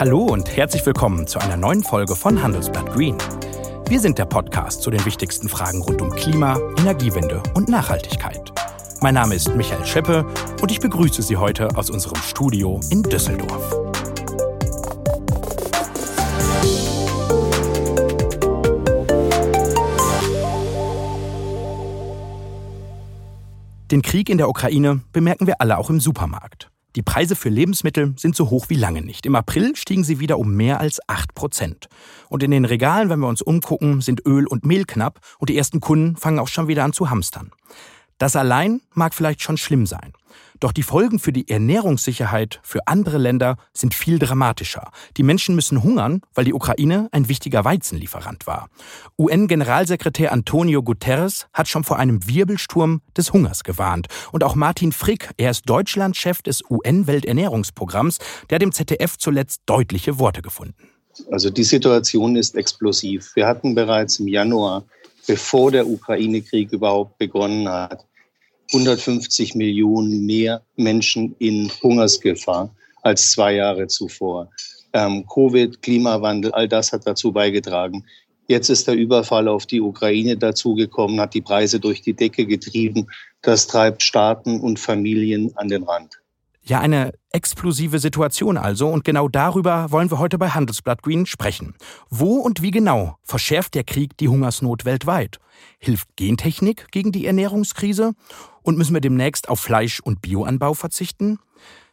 Hallo und herzlich willkommen zu einer neuen Folge von Handelsblatt Green. Wir sind der Podcast zu den wichtigsten Fragen rund um Klima, Energiewende und Nachhaltigkeit. Mein Name ist Michael Scheppe und ich begrüße Sie heute aus unserem Studio in Düsseldorf. Den Krieg in der Ukraine bemerken wir alle auch im Supermarkt. Die Preise für Lebensmittel sind so hoch wie lange nicht. Im April stiegen sie wieder um mehr als 8 Prozent. Und in den Regalen, wenn wir uns umgucken, sind Öl und Mehl knapp und die ersten Kunden fangen auch schon wieder an zu hamstern. Das allein mag vielleicht schon schlimm sein. Doch die Folgen für die Ernährungssicherheit für andere Länder sind viel dramatischer. Die Menschen müssen hungern, weil die Ukraine ein wichtiger Weizenlieferant war. UN-Generalsekretär Antonio Guterres hat schon vor einem Wirbelsturm des Hungers gewarnt. Und auch Martin Frick, er ist Deutschlandchef des UN-Welternährungsprogramms, der dem ZDF zuletzt deutliche Worte gefunden. Also die Situation ist explosiv. Wir hatten bereits im Januar, bevor der Ukraine-Krieg überhaupt begonnen hat, 150 Millionen mehr Menschen in Hungersgefahr als zwei Jahre zuvor. Ähm, Covid, Klimawandel, all das hat dazu beigetragen. Jetzt ist der Überfall auf die Ukraine dazugekommen, hat die Preise durch die Decke getrieben. Das treibt Staaten und Familien an den Rand. Ja, eine explosive Situation also. Und genau darüber wollen wir heute bei Handelsblatt Green sprechen. Wo und wie genau verschärft der Krieg die Hungersnot weltweit? Hilft Gentechnik gegen die Ernährungskrise? Und müssen wir demnächst auf Fleisch- und Bioanbau verzichten?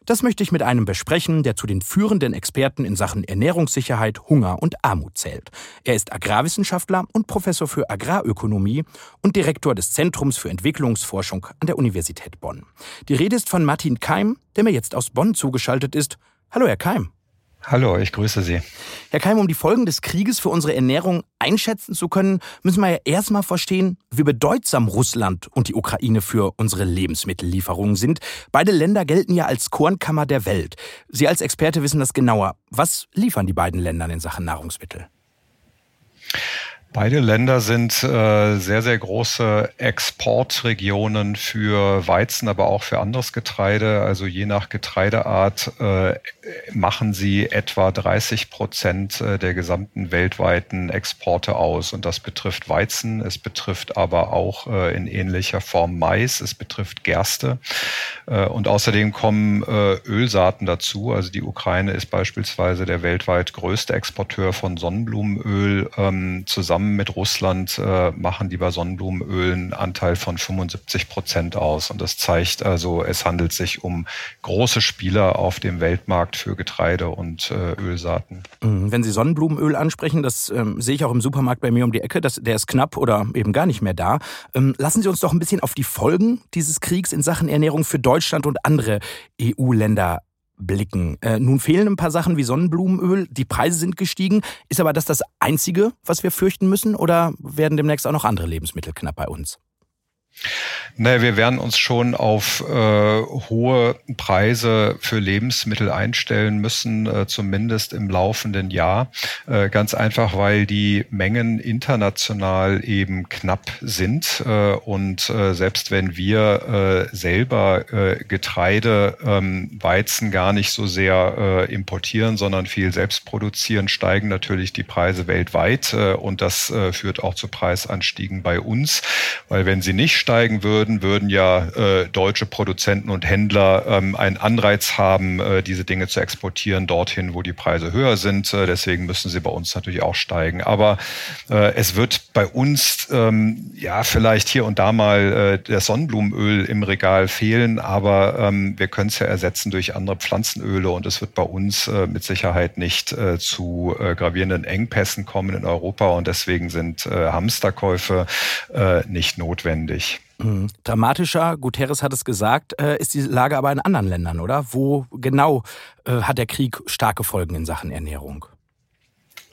Das möchte ich mit einem besprechen, der zu den führenden Experten in Sachen Ernährungssicherheit, Hunger und Armut zählt. Er ist Agrarwissenschaftler und Professor für Agrarökonomie und Direktor des Zentrums für Entwicklungsforschung an der Universität Bonn. Die Rede ist von Martin Keim, der mir jetzt aus Bonn zugeschaltet ist. Hallo, Herr Keim. Hallo, ich grüße Sie. Herr Keim, um die Folgen des Krieges für unsere Ernährung einschätzen zu können, müssen wir ja erstmal verstehen, wie bedeutsam Russland und die Ukraine für unsere Lebensmittellieferungen sind. Beide Länder gelten ja als Kornkammer der Welt. Sie als Experte wissen das genauer. Was liefern die beiden Länder in Sachen Nahrungsmittel? Beide Länder sind äh, sehr, sehr große Exportregionen für Weizen, aber auch für anderes Getreide. Also je nach Getreideart äh, machen sie etwa 30 Prozent äh, der gesamten weltweiten Exporte aus. Und das betrifft Weizen, es betrifft aber auch äh, in ähnlicher Form Mais, es betrifft Gerste. Äh, und außerdem kommen äh, Ölsaaten dazu. Also die Ukraine ist beispielsweise der weltweit größte Exporteur von Sonnenblumenöl ähm, zusammen zusammen mit Russland äh, machen die bei Sonnenblumenöl einen Anteil von 75 Prozent aus. Und das zeigt also, es handelt sich um große Spieler auf dem Weltmarkt für Getreide und äh, Ölsaaten. Mhm. Wenn Sie Sonnenblumenöl ansprechen, das ähm, sehe ich auch im Supermarkt bei mir um die Ecke, das, der ist knapp oder eben gar nicht mehr da. Ähm, lassen Sie uns doch ein bisschen auf die Folgen dieses Kriegs in Sachen Ernährung für Deutschland und andere EU-Länder blicken. Äh, nun fehlen ein paar Sachen wie Sonnenblumenöl, die Preise sind gestiegen. Ist aber das das Einzige, was wir fürchten müssen oder werden demnächst auch noch andere Lebensmittel knapp bei uns? Naja, wir werden uns schon auf äh, hohe Preise für Lebensmittel einstellen müssen, äh, zumindest im laufenden Jahr. Äh, ganz einfach, weil die Mengen international eben knapp sind. Äh, und äh, selbst wenn wir äh, selber Getreide, ähm, Weizen gar nicht so sehr importieren, sondern viel selbst produzieren, steigen natürlich die Preise weltweit. Und das führt auch zu Preisanstiegen bei uns. Weil wenn sie nicht steigen würden, würden ja äh, deutsche Produzenten und Händler ähm, einen Anreiz haben, äh, diese Dinge zu exportieren dorthin, wo die Preise höher sind. Äh, deswegen müssen sie bei uns natürlich auch steigen. Aber äh, es wird bei uns ähm, ja vielleicht hier und da mal äh, das Sonnenblumenöl im Regal fehlen, aber ähm, wir können es ja ersetzen durch andere Pflanzenöle und es wird bei uns äh, mit Sicherheit nicht äh, zu äh, gravierenden Engpässen kommen in Europa und deswegen sind äh, Hamsterkäufe äh, nicht notwendig. Dramatischer, Guterres hat es gesagt, äh, ist die Lage aber in anderen Ländern, oder? Wo genau äh, hat der Krieg starke Folgen in Sachen Ernährung?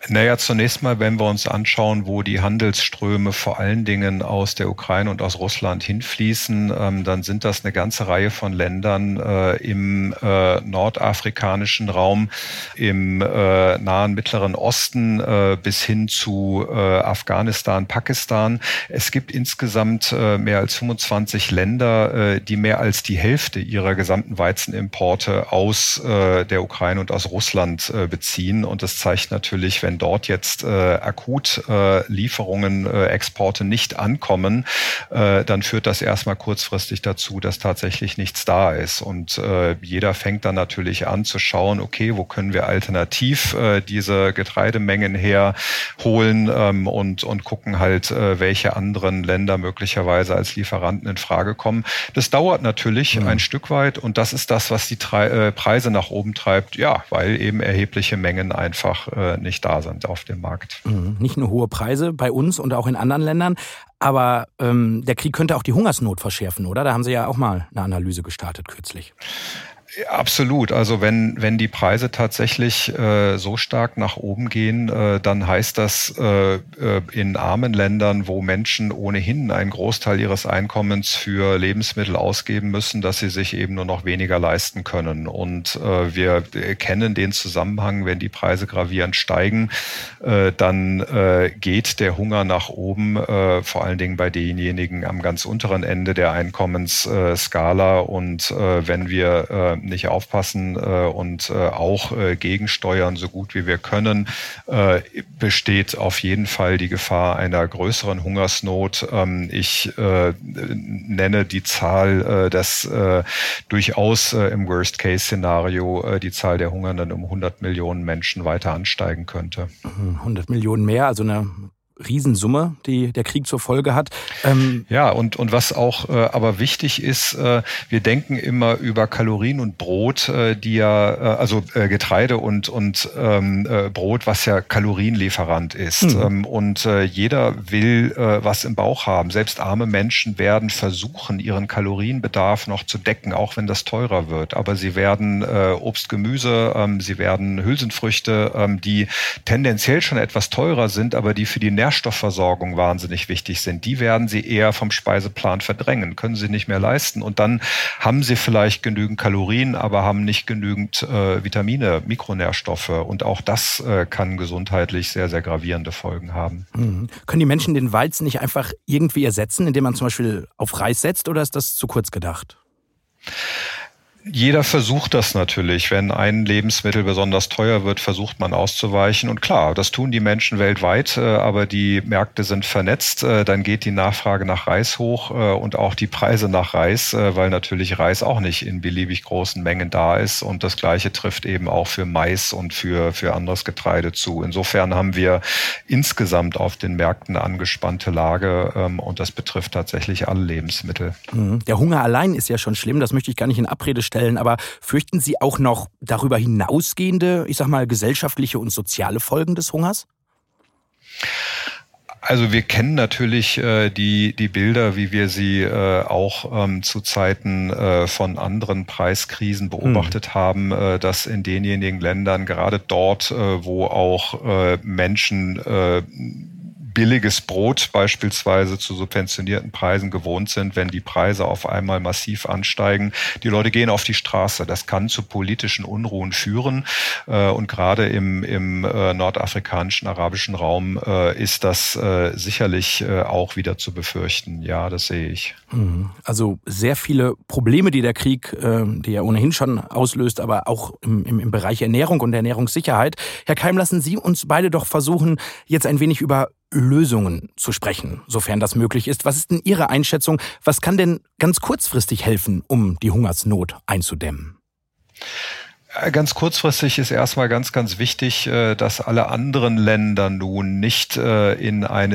Naja, zunächst mal, wenn wir uns anschauen, wo die Handelsströme vor allen Dingen aus der Ukraine und aus Russland hinfließen, ähm, dann sind das eine ganze Reihe von Ländern äh, im äh, nordafrikanischen Raum, im äh, nahen Mittleren Osten äh, bis hin zu äh, Afghanistan, Pakistan. Es gibt insgesamt äh, mehr als 25 Länder, die mehr als die Hälfte ihrer gesamten Weizenimporte aus der Ukraine und aus Russland beziehen. Und das zeigt natürlich, wenn wenn dort jetzt äh, akut äh, Lieferungen, äh, Exporte nicht ankommen, äh, dann führt das erstmal kurzfristig dazu, dass tatsächlich nichts da ist. Und äh, jeder fängt dann natürlich an zu schauen, okay, wo können wir alternativ äh, diese Getreidemengen herholen ähm, und, und gucken halt, äh, welche anderen Länder möglicherweise als Lieferanten in Frage kommen. Das dauert natürlich mhm. ein Stück weit und das ist das, was die äh, Preise nach oben treibt, ja, weil eben erhebliche Mengen einfach äh, nicht da sind auf dem Markt. Mhm. Nicht nur hohe Preise bei uns und auch in anderen Ländern, aber ähm, der Krieg könnte auch die Hungersnot verschärfen, oder? Da haben Sie ja auch mal eine Analyse gestartet kürzlich. Absolut. Also wenn, wenn die Preise tatsächlich äh, so stark nach oben gehen, äh, dann heißt das äh, äh, in armen Ländern, wo Menschen ohnehin einen Großteil ihres Einkommens für Lebensmittel ausgeben müssen, dass sie sich eben nur noch weniger leisten können. Und äh, wir kennen den Zusammenhang, wenn die Preise gravierend steigen, äh, dann äh, geht der Hunger nach oben, äh, vor allen Dingen bei denjenigen am ganz unteren Ende der Einkommensskala. Und äh, wenn wir äh, nicht aufpassen äh, und äh, auch äh, gegensteuern, so gut wie wir können, besteht auf jeden Fall die Gefahr einer größeren Hungersnot. Ähm, ich nenne die Zahl, dass durchaus im Worst-Case-Szenario die Zahl der Hungernden um 100 Millionen Menschen weiter ansteigen könnte. 100 Millionen mehr, also eine Riesensumme, die der Krieg zur Folge hat. Ähm ja, und, und was auch äh, aber wichtig ist, äh, wir denken immer über Kalorien und Brot, äh, die ja, äh, also äh, Getreide und, und ähm, äh, Brot, was ja Kalorienlieferant ist. Mhm. Ähm, und jeder will was im Bauch haben. Selbst arme Menschen werden versuchen, ihren Kalorienbedarf noch zu decken, auch wenn das teurer wird. Aber sie werden Obst, Gemüse, ähm, sie werden Hülsenfrüchte, ähm, die tendenziell schon etwas teurer sind, aber die für die Nährstoffversorgung wahnsinnig wichtig sind, die werden sie eher vom Speiseplan verdrängen, können sie nicht mehr leisten. Und dann haben sie vielleicht genügend Kalorien, aber haben nicht genügend äh, Vitamine, Mikronährstoffe. Und auch das äh, kann gesundheitlich sehr, sehr gravierende Folgen haben. Mhm. Können die Menschen den Weizen nicht einfach irgendwie ersetzen, indem man zum Beispiel auf Reis setzt, oder ist das zu kurz gedacht? Jeder versucht das natürlich. Wenn ein Lebensmittel besonders teuer wird, versucht man auszuweichen. Und klar, das tun die Menschen weltweit, äh, aber die Märkte sind vernetzt. Äh, dann geht die Nachfrage nach Reis hoch äh, und auch die Preise nach Reis, weil natürlich Reis auch nicht in beliebig großen Mengen da ist. Und das Gleiche trifft eben auch für Mais und für, für anderes Getreide zu. Insofern haben wir insgesamt auf den Märkten eine angespannte Lage ähm, und das betrifft tatsächlich alle Lebensmittel. Mhm. Der Hunger allein ist ja schon schlimm. Das möchte ich gar nicht in Abrede stellen stellen. Aber fürchten Sie auch noch darüber hinausgehende, ich sag mal, gesellschaftliche und soziale Folgen des Hungers? Also wir kennen natürlich äh, die, die Bilder, wie wir sie äh, auch ähm, zu Zeiten äh, von anderen Preiskrisen beobachtet hm. haben, äh, dass in denjenigen Ländern, gerade dort, äh, wo auch äh, Menschen äh, billiges Brot beispielsweise zu subventionierten Preisen gewohnt sind, wenn die Preise auf einmal massiv ansteigen. Die Leute gehen auf die Straße. Das kann zu politischen Unruhen führen. Äh, und gerade im, im äh, nordafrikanischen, arabischen Raum äh, ist das sicherlich auch wieder zu befürchten. Ja, das sehe ich. Mhm. Also sehr viele Probleme, die der Krieg, die ja ohnehin schon auslöst, aber auch im, im, im Bereich Ernährung und Ernährungssicherheit. Herr Keim, lassen Sie uns beide doch versuchen, jetzt ein wenig über Lösungen zu sprechen, sofern das möglich ist. Was ist denn Ihre Einschätzung? Was kann denn ganz kurzfristig helfen, um die Hungersnot einzudämmen? Äh, ganz kurzfristig ist erstmal ganz, ganz wichtig, äh, dass alle anderen Länder nun nicht äh, in eine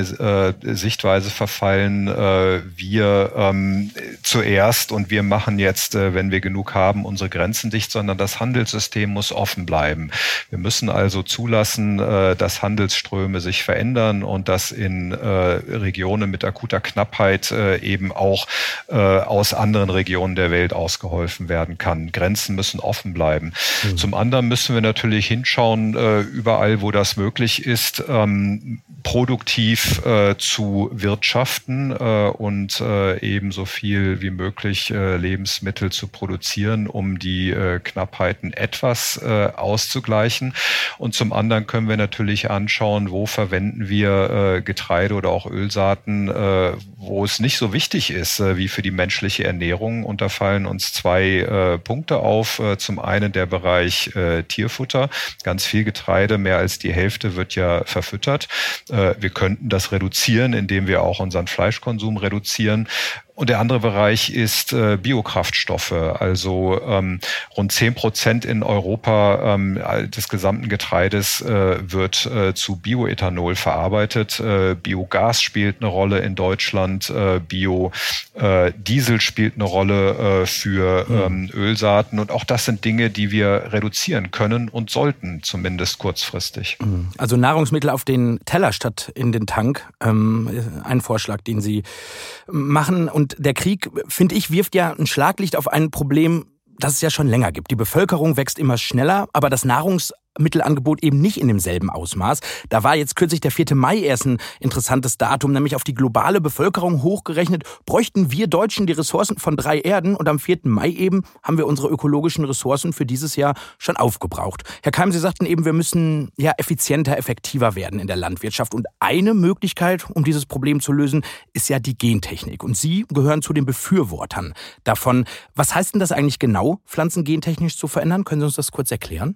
Sichtweise verfallen, wir ähm, zuerst und wir machen jetzt, wenn wir genug haben, unsere Grenzen dicht, sondern das Handelssystem muss offen bleiben. Wir müssen also zulassen, dass Handelsströme sich verändern und dass in Regionen mit akuter Knappheit eben auch aus anderen Regionen der Welt ausgeholfen werden kann. Grenzen müssen offen bleiben. Mhm. Zum anderen müssen wir natürlich hinschauen, äh, überall, wo das möglich ist, ähm, produktiv äh, zu wirtschaften äh, und äh, ebenso viel wie möglich äh, Lebensmittel zu produzieren, um die äh, Knappheiten etwas auszugleichen. Und zum anderen können wir natürlich anschauen, wo verwenden wir Getreide oder auch Ölsaaten, wo es nicht so wichtig ist wie für die menschliche Ernährung. Und da fallen uns zwei Punkte auf. Zum einen der Bereich äh, Tierfutter. Ganz viel Getreide, mehr als die Hälfte wird ja verfüttert. Äh, wir könnten das reduzieren, indem wir auch unseren Fleischkonsum reduzieren. Und der andere Bereich ist äh, Biokraftstoffe. Also ähm, rund zehn Prozent in Europa ähm, des gesamten Getreides äh, wird äh, zu Bioethanol verarbeitet. Äh, Biogas spielt eine Rolle in Deutschland. Äh, Biodiesel äh, spielt eine Rolle äh, für hm. ähm, Ölsaaten. Und auch das sind Dinge, die wir reduzieren können und sollten, zumindest kurzfristig. Hm. Also Nahrungsmittel auf den Teller statt in den Tank. Ähm, ein Vorschlag, den Sie machen. Und und der Krieg, finde ich, wirft ja ein Schlaglicht auf ein Problem, das es ja schon länger gibt. Die Bevölkerung wächst immer schneller, aber das Nahrungs Mittelangebot eben nicht in demselben Ausmaß. Da war jetzt kürzlich der 4. Mai erst ein interessantes Datum, nämlich auf die globale Bevölkerung hochgerechnet, bräuchten wir Deutschen die Ressourcen von drei Erden und am 4. Mai eben haben wir unsere ökologischen Ressourcen für dieses Jahr schon aufgebraucht. Herr Keim, Sie sagten eben, wir müssen ja effizienter, effektiver werden in der Landwirtschaft und eine Möglichkeit, um dieses Problem zu lösen, ist ja die Gentechnik und Sie gehören zu den Befürwortern davon. Was heißt denn das eigentlich genau, Pflanzen gentechnisch zu verändern? Können Sie uns das kurz erklären?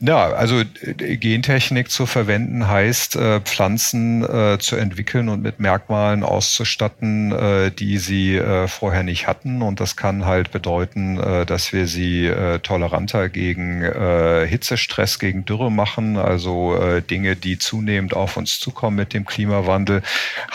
Ja, also äh, Gentechnik zu verwenden heißt, äh, Pflanzen äh, zu entwickeln und mit Merkmalen auszustatten, die sie vorher nicht hatten. Und das kann halt bedeuten, dass wir sie toleranter gegen Hitzestress, gegen Dürre machen, also Dinge, die zunehmend auf uns zukommen mit dem Klimawandel.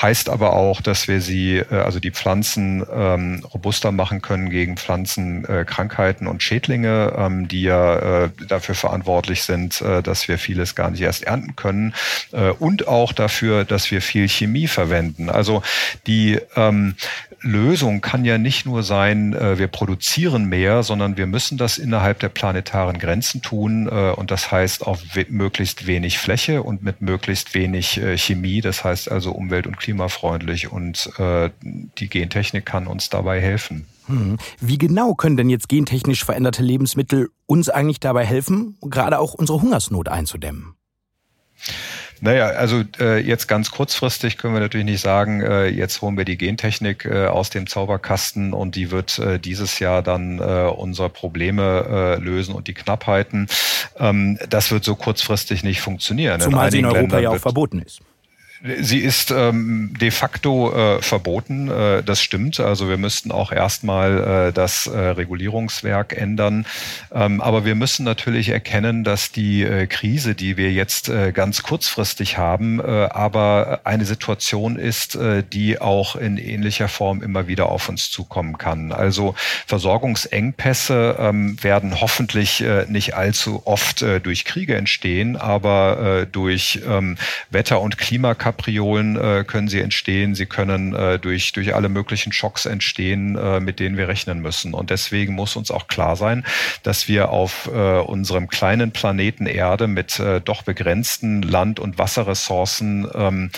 Heißt aber auch, dass wir sie, also die Pflanzen ähm, robuster machen können gegen Pflanzenkrankheiten und Schädlinge, ähm, die ja dafür verantwortlich verantwortlich sind, äh, dass wir vieles gar nicht erst ernten können äh, und auch dafür, dass wir viel Chemie verwenden. Also die ähm, Lösung kann ja nicht nur sein, äh, wir produzieren mehr, sondern wir müssen das innerhalb der planetaren Grenzen tun. und das heißt auf möglichst wenig Fläche und mit möglichst wenig Chemie. Das heißt also umwelt- und klimafreundlich. Und die Gentechnik kann uns dabei helfen. Hm. Wie genau können denn jetzt gentechnisch veränderte Lebensmittel uns eigentlich dabei helfen, gerade auch unsere Hungersnot einzudämmen? Naja, also äh, jetzt ganz kurzfristig können wir natürlich nicht sagen, äh, jetzt holen wir die Gentechnik äh, aus dem Zauberkasten und die wird äh, dieses Jahr dann äh, unsere Probleme äh, lösen und die Knappheiten. Ähm, das wird so kurzfristig nicht funktionieren. Zumal in sie in Europa Ländern ja auch verboten ist. Sie ist ähm, de facto äh, verboten, äh, das stimmt. Also wir müssten auch erstmal äh, das äh, Regulierungswerk ändern. Ähm, aber wir müssen natürlich erkennen, dass die äh, Krise, die wir jetzt äh, ganz kurzfristig haben, aber eine Situation ist, die auch in ähnlicher Form immer wieder auf uns zukommen kann. Also Versorgungsengpässe ähm, werden hoffentlich nicht allzu oft durch Kriege entstehen, aber durch ähm, Wetter- und Klimakapazitäten Kapriolen äh, können sie entstehen, sie können äh, durch, durch alle möglichen Schocks entstehen, äh, mit denen wir rechnen müssen. Und deswegen muss uns auch klar sein, dass wir auf äh, unserem kleinen Planeten Erde mit äh, doch begrenzten Land- und Wasserressourcen ähm,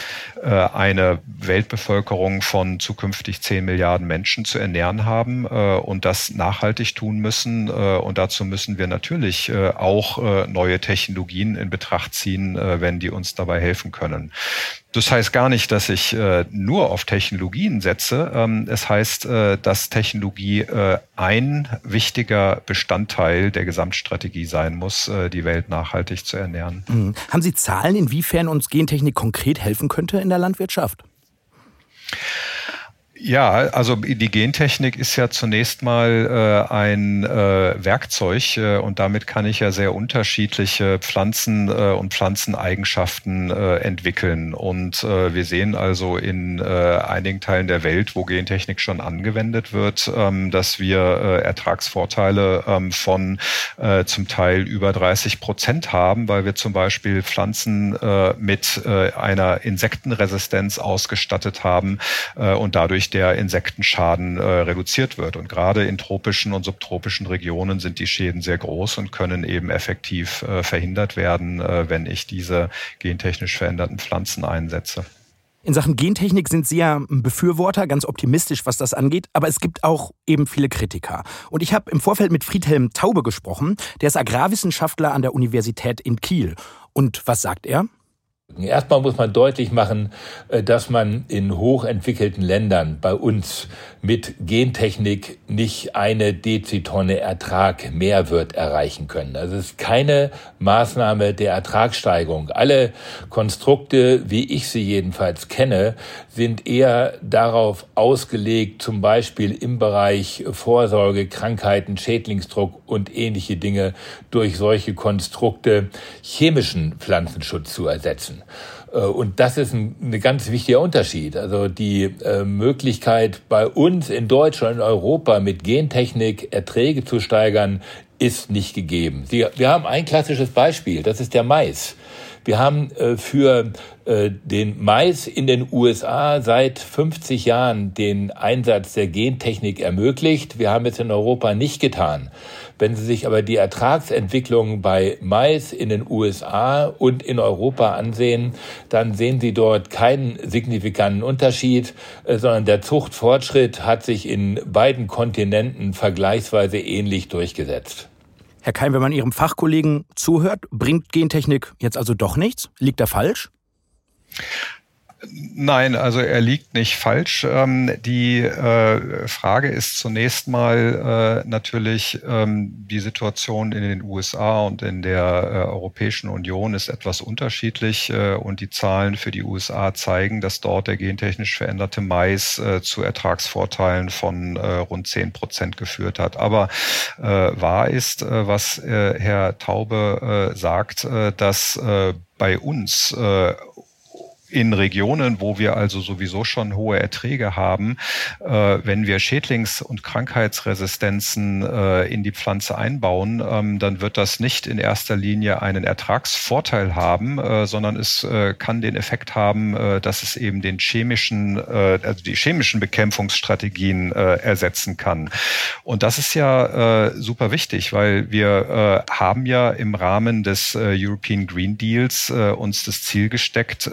äh, eine Weltbevölkerung von zukünftig 10 Milliarden Menschen zu ernähren haben und das nachhaltig tun müssen. Und dazu müssen wir natürlich auch neue Technologien in Betracht ziehen, wenn die uns dabei helfen können. Das heißt gar nicht, dass ich äh, nur auf Technologien setze. Ähm, es heißt, äh, dass Technologie äh, ein wichtiger Bestandteil der Gesamtstrategie sein muss, äh, die Welt nachhaltig zu ernähren. Mhm. Haben Sie Zahlen, inwiefern uns Gentechnik konkret helfen könnte in der Landwirtschaft? Ja, also die Gentechnik ist ja zunächst mal äh, ein äh, Werkzeug äh, und damit kann ich ja sehr unterschiedliche Pflanzen äh, und Pflanzeneigenschaften äh, entwickeln. Und äh, wir sehen also in äh, einigen Teilen der Welt, wo Gentechnik schon angewendet wird, ähm, dass wir äh, Ertragsvorteile ähm, von äh, zum Teil über 30 Prozent haben, weil wir zum Beispiel Pflanzen äh, mit äh, einer Insektenresistenz ausgestattet haben äh, und dadurch der Insektenschaden äh, reduziert wird. Und gerade in tropischen und subtropischen Regionen sind die Schäden sehr groß und können eben effektiv äh, verhindert werden, äh, wenn ich diese gentechnisch veränderten Pflanzen einsetze. In Sachen Gentechnik sind Sie ja ein Befürworter, ganz optimistisch, was das angeht, aber es gibt auch eben viele Kritiker. Und ich habe im Vorfeld mit Friedhelm Taube gesprochen, der ist Agrarwissenschaftler an der Universität in Kiel. Und was sagt er? Erstmal muss man deutlich machen, äh, dass man in hochentwickelten Ländern bei uns mit Gentechnik nicht eine Dezitonne Ertrag Mehrwert erreichen können. Also es ist keine Maßnahme der Ertragssteigerung. Alle Konstrukte, wie ich sie jedenfalls kenne, sind eher darauf ausgelegt, zum Beispiel im Bereich Vorsorge, Krankheiten, Schädlingsdruck und ähnliche Dinge durch solche Konstrukte chemischen Pflanzenschutz zu ersetzen. Äh, und das ist ein, ein ganz wichtiger Unterschied. Also die äh, Möglichkeit bei uns in Deutschland, in Europa mit Gentechnik Erträge zu steigern, ist nicht gegeben. Wir haben ein klassisches Beispiel, das ist der Mais. Wir haben äh, für den Mais in den USA seit 50 Jahren den Einsatz der Gentechnik ermöglicht. Wir haben es in Europa nicht getan. Wenn Sie sich aber die Ertragsentwicklung bei Mais in den USA und in Europa ansehen, dann sehen Sie dort keinen signifikanten Unterschied, äh, sondern der Zuchtfortschritt hat sich in beiden Kontinenten vergleichsweise ähnlich durchgesetzt. Herr Keim, wenn man Ihrem Fachkollegen zuhört, bringt Gentechnik jetzt also doch nichts? Liegt er falsch? Nein, also er liegt nicht falsch. Ähm, die äh, Frage ist zunächst mal äh, natürlich, ähm, die Situation in den USA und in der äh, Europäischen Union ist etwas unterschiedlich äh, und die Zahlen für die USA zeigen, dass dort der gentechnisch veränderte Mais äh, zu Ertragsvorteilen von äh, rund zehn Prozent geführt hat. Aber wahr ist, was Herr Taube sagt, dass bei uns in Regionen, wo wir also sowieso schon hohe Erträge haben, äh, wenn wir Schädlings- und Krankheitsresistenzen äh, in die Pflanze einbauen, ähm, dann wird das nicht in erster Linie einen Ertragsvorteil haben, äh, sondern es äh, kann den Effekt haben, äh, dass es eben den chemischen, äh, also die chemischen Bekämpfungsstrategien ersetzen kann. Und das ist ja super wichtig, weil wir haben ja im Rahmen des European Green Deals uns das Ziel gesteckt,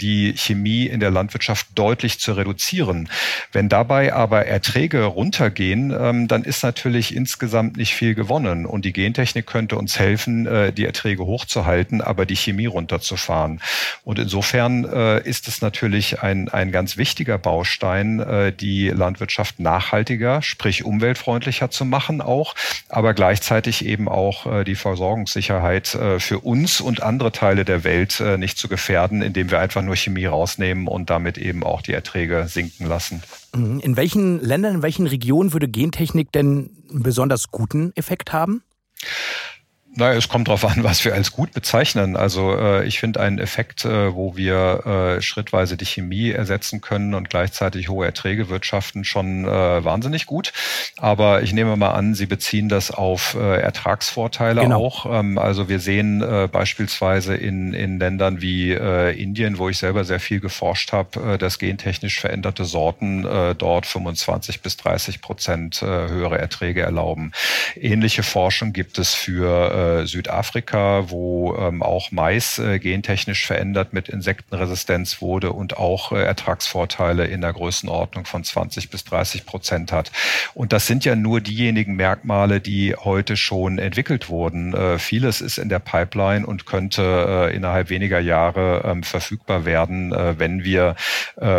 die Chemie in der Landwirtschaft deutlich zu reduzieren. Wenn dabei aber Erträge runtergehen, ähm, dann ist natürlich insgesamt nicht viel gewonnen. Und die Gentechnik könnte uns helfen, äh, die Erträge hochzuhalten, aber die Chemie runterzufahren. Und insofern äh, ist es natürlich ein, ein ganz wichtiger Baustein, äh, die Landwirtschaft nachhaltiger, sprich umweltfreundlicher zu machen auch, aber gleichzeitig eben auch die Versorgungssicherheit für uns und andere Teile der Welt nicht zu gefährden, indem wir einfach nur Chemie rausnehmen und damit eben auch die Erträge sinken lassen. Mhm. In welchen Ländern, in welchen Regionen würde Gentechnik denn einen besonders guten Effekt haben? Naja, es kommt darauf an, was wir als gut bezeichnen. Also äh, ich finde einen Effekt, äh, wo wir äh, schrittweise die Chemie ersetzen können und gleichzeitig hohe Erträge wirtschaften, schon äh, wahnsinnig gut. Aber ich nehme mal an, Sie beziehen das auf äh, Ertragsvorteile genau. auch. Ähm, also wir sehen äh, beispielsweise in, in Ländern wie äh, Indien, wo ich selber sehr viel geforscht habe, äh, dass gentechnisch veränderte Sorten äh, dort 25 bis 30 Prozent äh, höhere Erträge erlauben. Ähnliche Forschung gibt es für äh, Südafrika, wo ähm, auch Mais äh, gentechnisch verändert mit Insektenresistenz wurde und auch äh, Ertragsvorteile in der Größenordnung von 20 bis 30 Prozent hat. Und das sind ja nur diejenigen Merkmale, die heute schon entwickelt wurden. Äh, vieles ist in der Pipeline und könnte äh, innerhalb weniger Jahre ähm, verfügbar werden, äh, wenn wir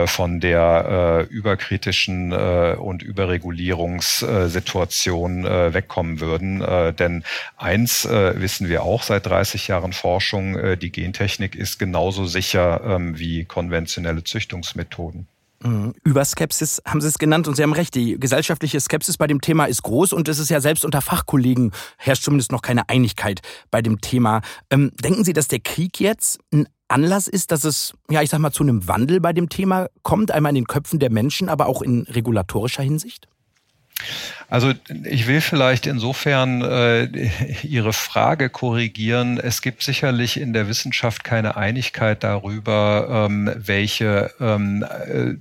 von der überkritischen und Überregulierungssituation äh, wegkommen würden. Äh, denn eins äh, wissen wir auch seit 30 Jahren Forschung, äh, die Gentechnik ist genauso sicher ähm, wie konventionelle Züchtungsmethoden. Mhm. Überskepsis haben Sie es genannt und Sie haben recht, die gesellschaftliche Skepsis bei dem Thema ist groß und es ist ja selbst unter Fachkollegen herrscht zumindest noch keine Einigkeit bei dem Thema. Ähm, denken Sie, dass der Krieg jetzt ein Anlass ist, dass es, ja, ich sag mal, zu einem Wandel bei dem Thema kommt, einmal in den Köpfen der Menschen, aber auch in regulatorischer Hinsicht? Also ich will vielleicht insofern äh, Ihre Frage korrigieren. Es gibt sicherlich in der Wissenschaft keine Einigkeit darüber, ähm, welche ähm, äh,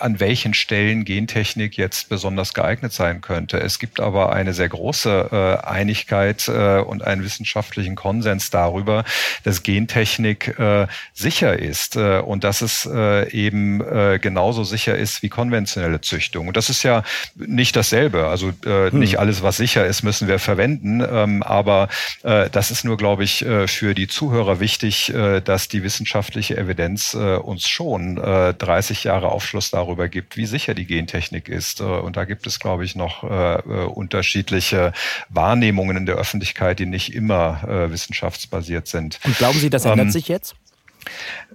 an welchen Stellen Gentechnik jetzt besonders geeignet sein könnte. Es gibt aber eine sehr große äh, Einigkeit äh, und einen wissenschaftlichen Konsens darüber, dass Gentechnik äh, sicher ist äh, und dass es äh, eben äh, genauso sicher ist wie konventionelle Züchtung. Und das ist ja nicht dasselbe. Also hm. nicht alles, was sicher ist, müssen wir verwenden. Ähm, aber das ist nur, glaube ich, für die Zuhörer wichtig, dass die wissenschaftliche Evidenz uns schon 30 Jahre Aufschluss darüber gibt, wie sicher die Gentechnik ist. Äh, und da gibt es, glaube ich, noch äh, äh, unterschiedliche Wahrnehmungen in der Öffentlichkeit, die nicht immer wissenschaftsbasiert sind. Und glauben Sie, das ändert ähm, sich jetzt?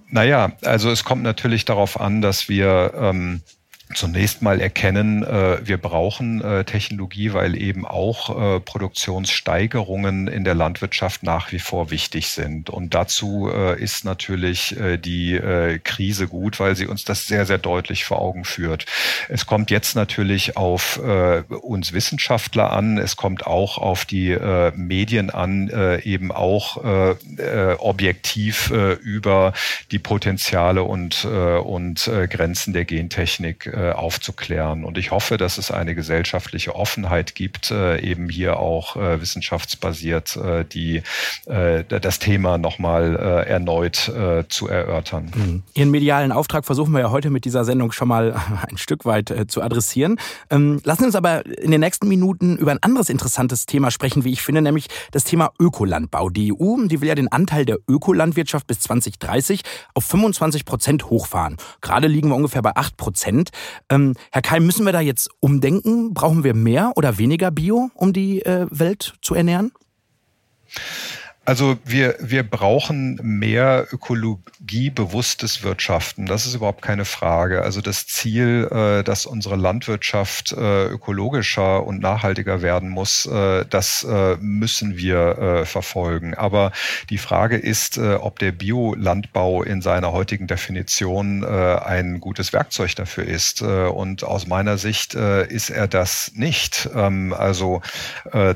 Naja, also es kommt natürlich darauf an, dass wir ähm, zunächst mal erkennen, äh, wir brauchen äh, Technologie, weil eben auch äh, Produktionssteigerungen in der Landwirtschaft nach wie vor wichtig sind. Und dazu ist natürlich die Krise gut, weil sie uns das sehr, sehr deutlich vor Augen führt. Es kommt jetzt natürlich auf uns Wissenschaftler an, es kommt auch auf die Medien an, eben auch objektiv über die Potenziale und, und Grenzen der Gentechnik äh, aufzuklären. Und ich hoffe, dass es eine gesellschaftliche Offenheit gibt, äh, eben hier auch äh, wissenschaftsbasiert die, das Thema nochmal erneut zu erörtern. Mhm. Ihren medialen Auftrag versuchen wir ja heute mit dieser Sendung schon mal ein Stück weit zu adressieren. Ähm, lassen Sie uns aber in den nächsten Minuten über ein anderes interessantes Thema sprechen, wie ich finde, nämlich das Thema Ökolandbau. Die EU, die will ja den Anteil der Ökolandwirtschaft bis 2030 auf 25 Prozent hochfahren. Gerade liegen wir ungefähr bei 8 Prozent. Ähm, Herr Keim, müssen wir da jetzt umdenken? Brauchen wir mehr oder weniger Bio, um die äh, Welt zu ernähren? Also wir, wir brauchen mehr ökologiebewusstes Wirtschaften. Das ist überhaupt keine Frage. Also das Ziel, äh, dass unsere Landwirtschaft äh, ökologischer und nachhaltiger werden muss, äh, das müssen wir verfolgen. Aber die Frage ist, ob der Biolandbau in seiner heutigen Definition ein gutes Werkzeug dafür ist. und aus meiner Sicht ist er das nicht. Ähm, also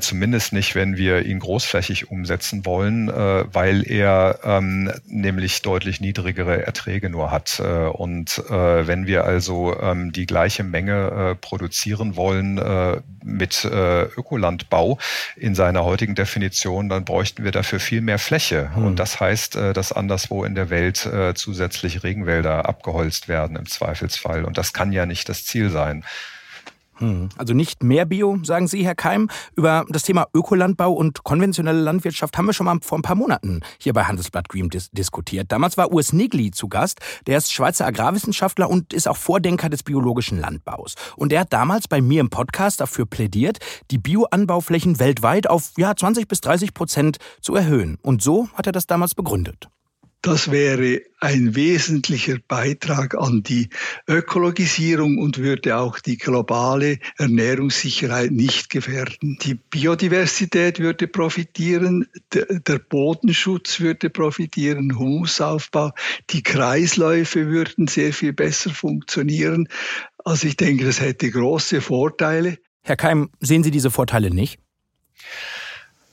zumindest nicht, wenn wir ihn großflächig umsetzen wollen wollen, äh, weil er ähm, nämlich deutlich niedrigere Erträge nur hat. Äh, und äh, wenn wir also ähm, die gleiche Menge äh, produzieren wollen äh, mit äh, Ökolandbau in seiner heutigen Definition, dann bräuchten wir dafür viel mehr Fläche. Hm. Und das heißt, äh, dass anderswo in der Welt äh, zusätzlich Regenwälder abgeholzt werden im Zweifelsfall. Und das kann ja nicht das Ziel sein. Also nicht mehr Bio, sagen Sie, Herr Keim. Über das Thema Ökolandbau und konventionelle Landwirtschaft haben wir schon mal vor ein paar Monaten hier bei Handelsblatt Green dis diskutiert. Damals war Urs Nigli zu Gast. Der ist Schweizer Agrarwissenschaftler und ist auch Vordenker des biologischen Landbaus. Und er hat damals bei mir im Podcast dafür plädiert, die Bioanbauflächen weltweit auf ja, 20 bis 30 Prozent zu erhöhen. Und so hat er das damals begründet. Das wäre ein wesentlicher Beitrag an die Ökologisierung und würde auch die globale Ernährungssicherheit nicht gefährden. Die Biodiversität würde profitieren, der Bodenschutz würde profitieren, Humusaufbau, die Kreisläufe würden sehr viel besser funktionieren. Also ich denke, das hätte große Vorteile. Herr Keim, sehen Sie diese Vorteile nicht?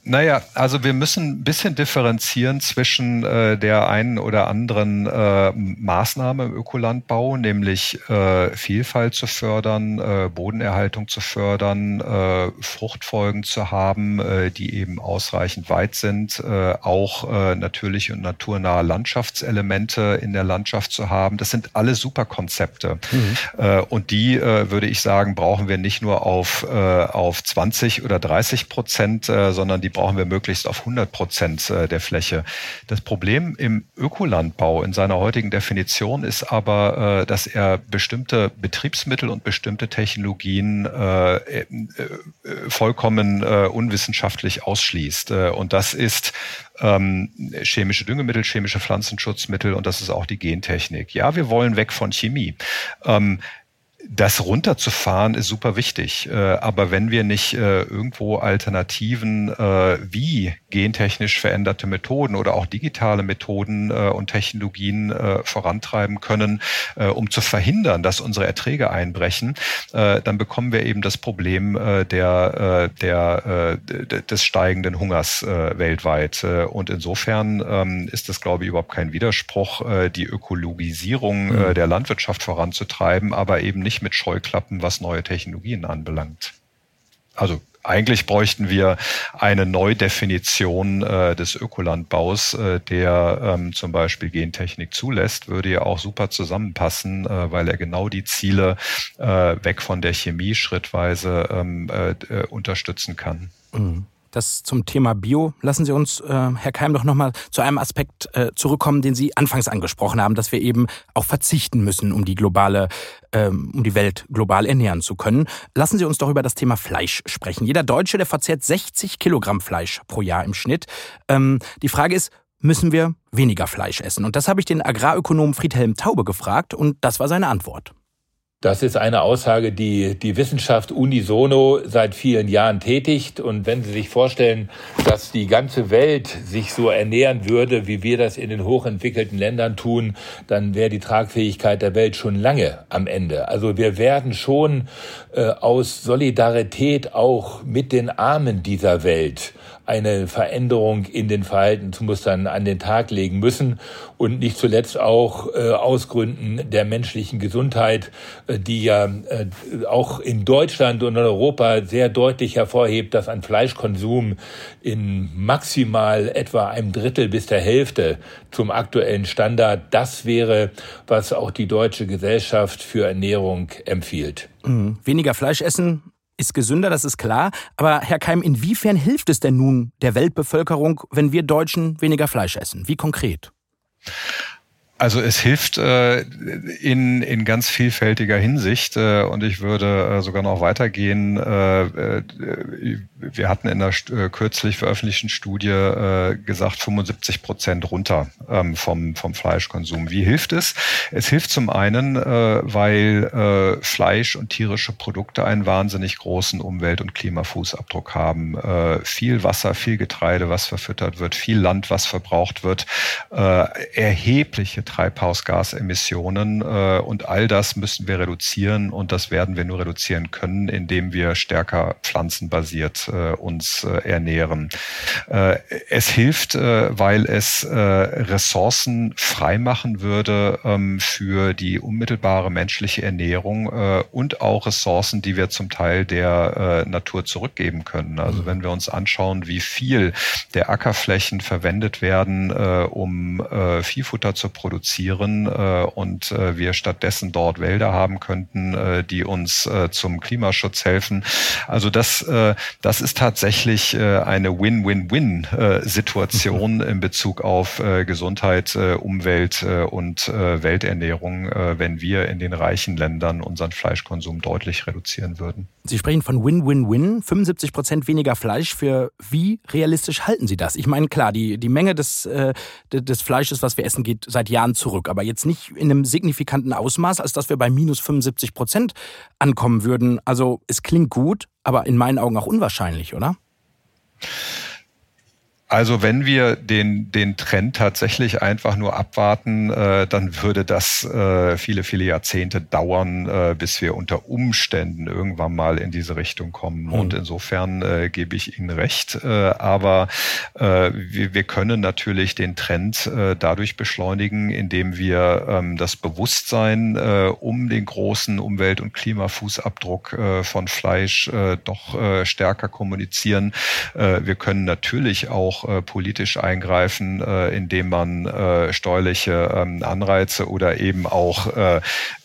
Naja, also wir müssen ein bisschen differenzieren zwischen äh, der einen oder anderen äh, Maßnahme im Ökolandbau, nämlich äh, Vielfalt zu fördern, äh, Bodenerhaltung zu fördern, äh, Fruchtfolgen zu haben, äh, die eben ausreichend weit sind, äh, auch äh, natürliche und naturnahe Landschaftselemente in der Landschaft zu haben. Das sind alle super Konzepte. Mhm. Äh, und die, äh, würde ich sagen, brauchen wir nicht nur auf, äh, auf 20 oder 30 Prozent, äh, sondern die brauchen wir möglichst auf 100 Prozent äh, der Fläche. Das Problem im Ökolandbau in seiner heutigen Definition ist aber, äh, dass er bestimmte Betriebsmittel und bestimmte Technologien äh, vollkommen unwissenschaftlich ausschließt. Und das ist ähm, chemische Düngemittel, chemische Pflanzenschutzmittel und das ist auch die Gentechnik. Ja, wir wollen weg von Chemie. Das runterzufahren ist super wichtig. Äh, aber wenn wir nicht äh, irgendwo Alternativen äh, wie gentechnisch veränderte Methoden oder auch digitale Methoden und Technologien vorantreiben können, um zu verhindern, dass unsere Erträge einbrechen, dann bekommen wir eben das Problem der, der, des steigenden Hungers weltweit. Und insofern ähm, ist das, glaube ich, überhaupt kein Widerspruch, die Ökologisierung mhm. der Landwirtschaft voranzutreiben, aber eben nicht mit Scheuklappen, was neue Technologien anbelangt. Also eigentlich bräuchten wir eine Neudefinition äh, des Ökolandbaus, äh, der ähm, zum Beispiel Gentechnik zulässt, würde ja auch super zusammenpassen, äh, weil er genau die Ziele äh, weg von der Chemie schrittweise ähm, äh, äh, unterstützen kann. Mhm. Das zum Thema Bio. Lassen Sie uns, äh, Herr Keim, doch nochmal zu einem Aspekt äh, zurückkommen, den Sie anfangs angesprochen haben, dass wir eben auch verzichten müssen, um die globale, ähm, um die Welt global ernähren zu können. Lassen Sie uns doch über das Thema Fleisch sprechen. Jeder Deutsche, der verzehrt 60 Kilogramm Fleisch pro Jahr im Schnitt. Ähm, die Frage ist, müssen wir weniger Fleisch essen? Und das habe ich den Agrarökonom Friedhelm Taube gefragt und das war seine Antwort. Das ist eine Aussage, die die Wissenschaft unisono seit vielen Jahren tätigt. Und wenn Sie sich vorstellen, dass die ganze Welt sich so ernähren würde, wie wir das in den hochentwickelten Ländern tun, dann wäre die Tragfähigkeit der Welt schon lange am Ende. Also wir werden schon äh, aus Solidarität auch mit den Armen dieser Welt eine Veränderung in den Verhaltensmustern an den Tag legen müssen und nicht zuletzt auch äh, aus Gründen der menschlichen Gesundheit, äh, die ja äh, auch in Deutschland und in Europa sehr deutlich hervorhebt, dass ein Fleischkonsum in maximal etwa einem Drittel bis der Hälfte zum aktuellen Standard das wäre, was auch die deutsche Gesellschaft für Ernährung empfiehlt. Mhm. Weniger Fleisch essen ist gesünder, das ist klar. Aber Herr Keim, inwiefern hilft es denn nun der Weltbevölkerung, wenn wir Deutschen weniger Fleisch essen? Wie konkret? Also es hilft äh, in, in ganz vielfältiger Hinsicht äh, und ich würde äh, sogar noch weitergehen. Äh, äh, wir hatten in der äh, kürzlich veröffentlichten Studie gesagt 75 Prozent runter ähm, vom, vom Fleischkonsum. Wie hilft es? Es hilft zum einen, weil Fleisch und tierische Produkte einen wahnsinnig großen Umwelt- und Klimafußabdruck haben. Viel Wasser, viel Getreide, was verfüttert wird, viel Land, was verbraucht wird, erhebliche Treibhausgasemissionen äh, und all das müssen wir reduzieren und das werden wir nur reduzieren können, indem wir stärker pflanzenbasiert äh, uns äh, ernähren. Äh, es hilft, weil es Ressourcen freimachen würde ähm, für die unmittelbare menschliche Ernährung und auch Ressourcen, die wir zum Teil der Natur zurückgeben können. Also mhm. wenn wir uns anschauen, wie viel der Ackerflächen verwendet werden, um Viehfutter zu produzieren, produzieren äh, und äh, wir stattdessen dort Wälder haben könnten, äh, die uns zum Klimaschutz helfen. Also das, das ist tatsächlich eine Win-Win-Win-Situation mhm. in Bezug auf Gesundheit, Umwelt und äh, Welternährung, äh, wenn wir in den reichen Ländern unseren Fleischkonsum deutlich reduzieren würden. Sie sprechen von Win-Win-Win, 75 Prozent weniger Fleisch. Für wie realistisch halten Sie das? Ich meine, klar, die, die Menge des, des Fleisches, was wir essen, geht seit Jahren Jahren zurück, aber jetzt nicht in einem signifikanten Ausmaß, als dass wir bei minus 75 Prozent ankommen würden. Also es klingt gut, aber in meinen Augen auch unwahrscheinlich, oder? Also wenn wir den, den Trend tatsächlich einfach nur abwarten, äh, dann würde das äh, viele, viele Jahrzehnte dauern, äh, bis wir unter Umständen irgendwann mal in diese Richtung kommen. Mhm. Und insofern äh, gebe ich Ihnen recht. Äh, aber äh, wir, wir können natürlich den Trend äh, dadurch beschleunigen, indem wir ähm, das Bewusstsein äh, um den großen Umwelt- und Klimafußabdruck äh, von Fleisch äh, doch äh, stärker kommunizieren. Äh, wir können natürlich auch äh, politisch eingreifen, äh, indem man äh, steuerliche ähm, Anreize oder eben auch äh,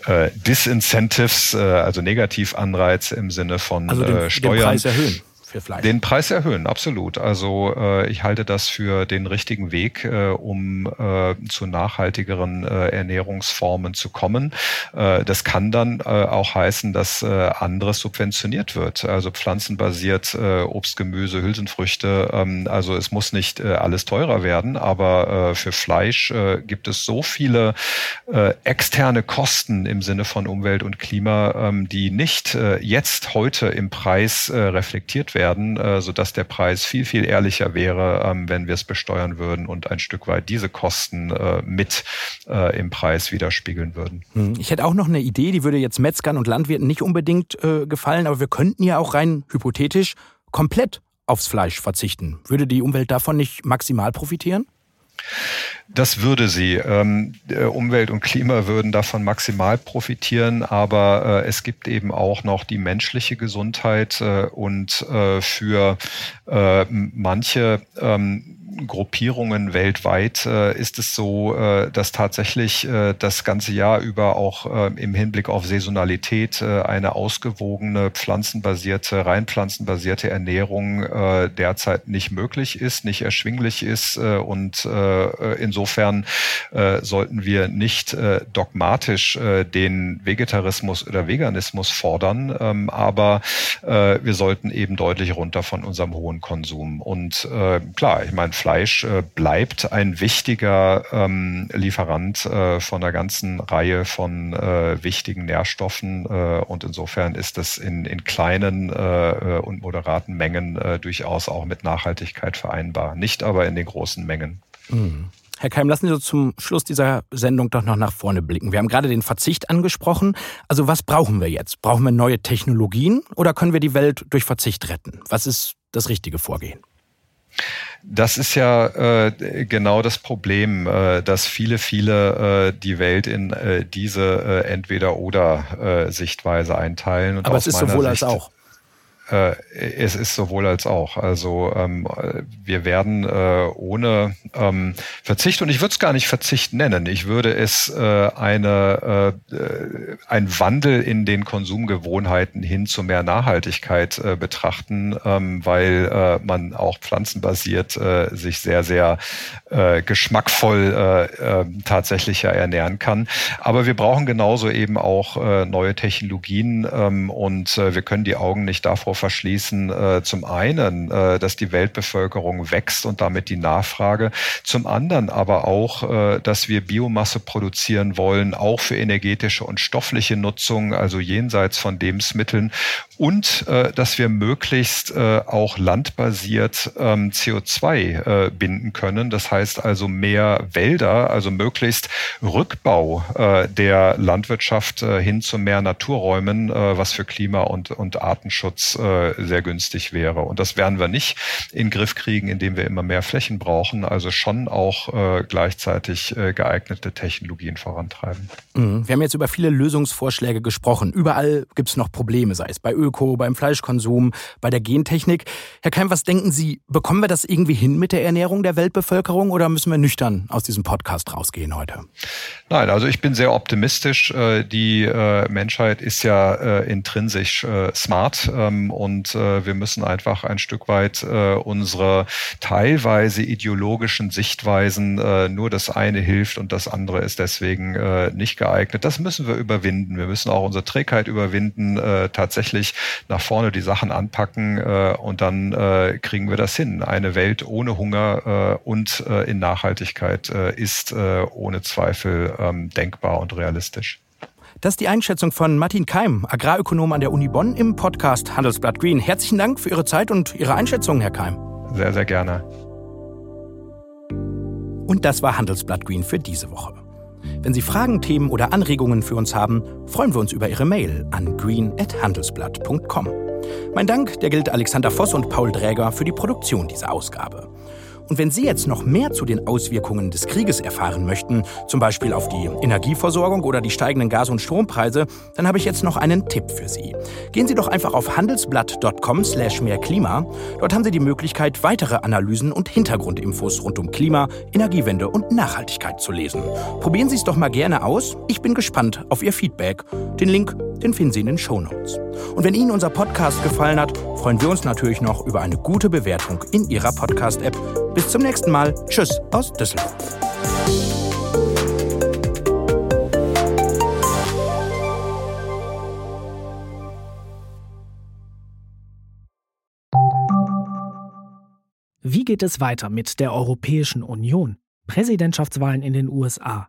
äh, Disincentives, äh, also Negativanreize im Sinne von also den, äh, Steuern. Den Preis erhöhen für Fleisch. Den Preis erhöhen, absolut. Also äh, ich halte das für den richtigen Weg, äh, um äh, zu nachhaltigeren äh, Ernährungsformen zu kommen. Äh, das kann dann äh, auch heißen, dass äh, anderes subventioniert wird. Also pflanzenbasiert äh, Obst, Gemüse, Hülsenfrüchte. Ähm, also es muss nicht äh, alles teurer werden, aber äh, für Fleisch äh, gibt es so viele äh, externe Kosten im Sinne von Umwelt und Klima, ähm, die nicht äh, jetzt heute im Preis äh, reflektiert werden, äh, sodass der Preis viel, viel ehrlicher wäre, ähm, wenn wir es besteuern würden und ein Stück weit diese Kosten äh, mit äh, im Preis widerspiegeln würden. Hm, ich hätte auch noch eine Idee, die würde jetzt Metzgern und Landwirten nicht unbedingt äh, gefallen, aber wir könnten ja auch rein hypothetisch komplett aufs Fleisch verzichten. Würde die Umwelt davon nicht maximal profitieren? Das würde sie. Ähm, Umwelt und Klima würden davon maximal profitieren, aber äh, es gibt eben auch noch die menschliche Gesundheit äh, und äh, für äh, manche ähm, Gruppierungen weltweit äh, ist es so, äh, dass tatsächlich äh, das ganze Jahr über auch äh, im Hinblick auf Saisonalität äh, eine ausgewogene pflanzenbasierte, rein pflanzenbasierte Ernährung äh, derzeit nicht möglich ist, nicht erschwinglich ist und insofern sollten wir nicht dogmatisch den Vegetarismus oder Veganismus fordern, ähm, aber wir sollten eben deutlich runter von unserem hohen Konsum. Und klar, ich meine Fleisch äh, bleibt ein wichtiger ähm, Lieferant äh, von einer ganzen Reihe von äh, wichtigen Nährstoffen äh, und insofern ist es in, in kleinen äh, und moderaten Mengen äh, durchaus auch mit Nachhaltigkeit vereinbar, nicht aber in den großen Mengen. Mhm. Herr Keim, lassen Sie uns zum Schluss dieser Sendung doch noch nach vorne blicken. Wir haben gerade den Verzicht angesprochen. Also was brauchen wir jetzt? Brauchen wir neue Technologien oder können wir die Welt durch Verzicht retten? Was ist das richtige Vorgehen? Das ist ja äh, genau das Problem, äh, dass viele, viele äh, die Welt in äh, diese äh, Entweder-Oder-Sichtweise äh, einteilen. Und Aber es ist sowohl Sicht, als auch. Äh, es ist sowohl als auch. Also ähm, wir werden äh, ohne ähm, Verzicht, und ich würde es gar nicht Verzicht nennen, ich würde es äh, eine, äh, ein Wandel in den Konsumgewohnheiten hin zu mehr Nachhaltigkeit äh, betrachten, ähm, weil äh, man auch pflanzenbasiert äh, sich sehr, sehr äh, geschmackvoll äh, äh, tatsächlich ja ernähren kann. Aber wir brauchen genauso eben auch äh, neue Technologien ähm, und äh, wir können die Augen nicht davor verschließen, äh, zum einen, äh, dass die Weltbevölkerung wächst und damit die Nachfrage, zum anderen aber auch, äh, dass wir Biomasse produzieren wollen, auch für energetische und stoffliche Nutzung, also jenseits von Lebensmitteln und äh, dass wir möglichst äh, auch landbasiert ähm, CO2 äh, binden können. Das heißt also mehr Wälder, also möglichst Rückbau der Landwirtschaft hin zu mehr Naturräumen, was für Klima und, und Artenschutz äh, sehr günstig wäre. Und das werden wir nicht in den Griff kriegen, indem wir immer mehr Flächen brauchen, also schon auch äh, gleichzeitig äh, geeignete Technologien vorantreiben. Mhm. Wir haben jetzt über viele Lösungsvorschläge gesprochen. Überall gibt es noch Probleme, sei es bei Öko, beim Fleischkonsum, bei der Gentechnik. Herr Keim, was denken Sie, bekommen wir das irgendwie hin mit der Ernährung der Weltbevölkerung oder müssen wir nüchtern aus diesem Podcast rausgehen heute? Nein, also ich bin sehr optimistisch. Die Menschheit ist ja intrinsisch smart ähm, und wir müssen einfach ein Stück weit unsere teilweise ideologischen Sichtweisen, nur das eine hilft und das andere ist deswegen nicht geeignet. Das müssen wir überwinden. Wir müssen auch unsere Trägheit überwinden, tatsächlich nach vorne die Sachen anpacken und dann kriegen wir das hin. Eine Welt ohne Hunger und in Nachhaltigkeit ist ohne Zweifel ähm, denkbar und realistisch. Das ist die Einschätzung von Martin Keim, Agrarökonom an der Uni Bonn im Podcast Handelsblatt Green. Herzlichen Dank für Ihre Zeit und Ihre Einschätzung, Herr Keim. Sehr, sehr gerne. Und das war Handelsblatt Green für diese Woche. Wenn Sie Fragen, Themen oder Anregungen für uns haben, freuen wir uns über Ihre Mail an green.handelsblatt.com. Mein Dank, der gilt Alexander Voss und Paul Dräger für die Produktion dieser Ausgabe. Und wenn Sie jetzt noch mehr zu den Auswirkungen des Krieges erfahren möchten, zum Beispiel auf die Energieversorgung oder die steigenden Gas- und Strompreise, dann habe ich jetzt noch einen Tipp für Sie. Gehen Sie doch einfach auf handelsblatt.com slash mehrklima. Dort haben Sie die Möglichkeit, weitere Analysen und Hintergrundinfos rund um Klima, Energiewende und Nachhaltigkeit zu lesen. Probieren Sie es doch mal gerne aus. Ich bin gespannt auf Ihr Feedback. Den Link Den finden Sie in den Show Notes. Und wenn Ihnen unser Podcast gefallen hat, freuen wir uns natürlich noch über eine gute Bewertung in Ihrer Podcast-App. Bis zum nächsten Mal. Tschüss aus Düsseldorf. Wie geht es weiter mit der Europäischen Union? Präsidentschaftswahlen in den USA,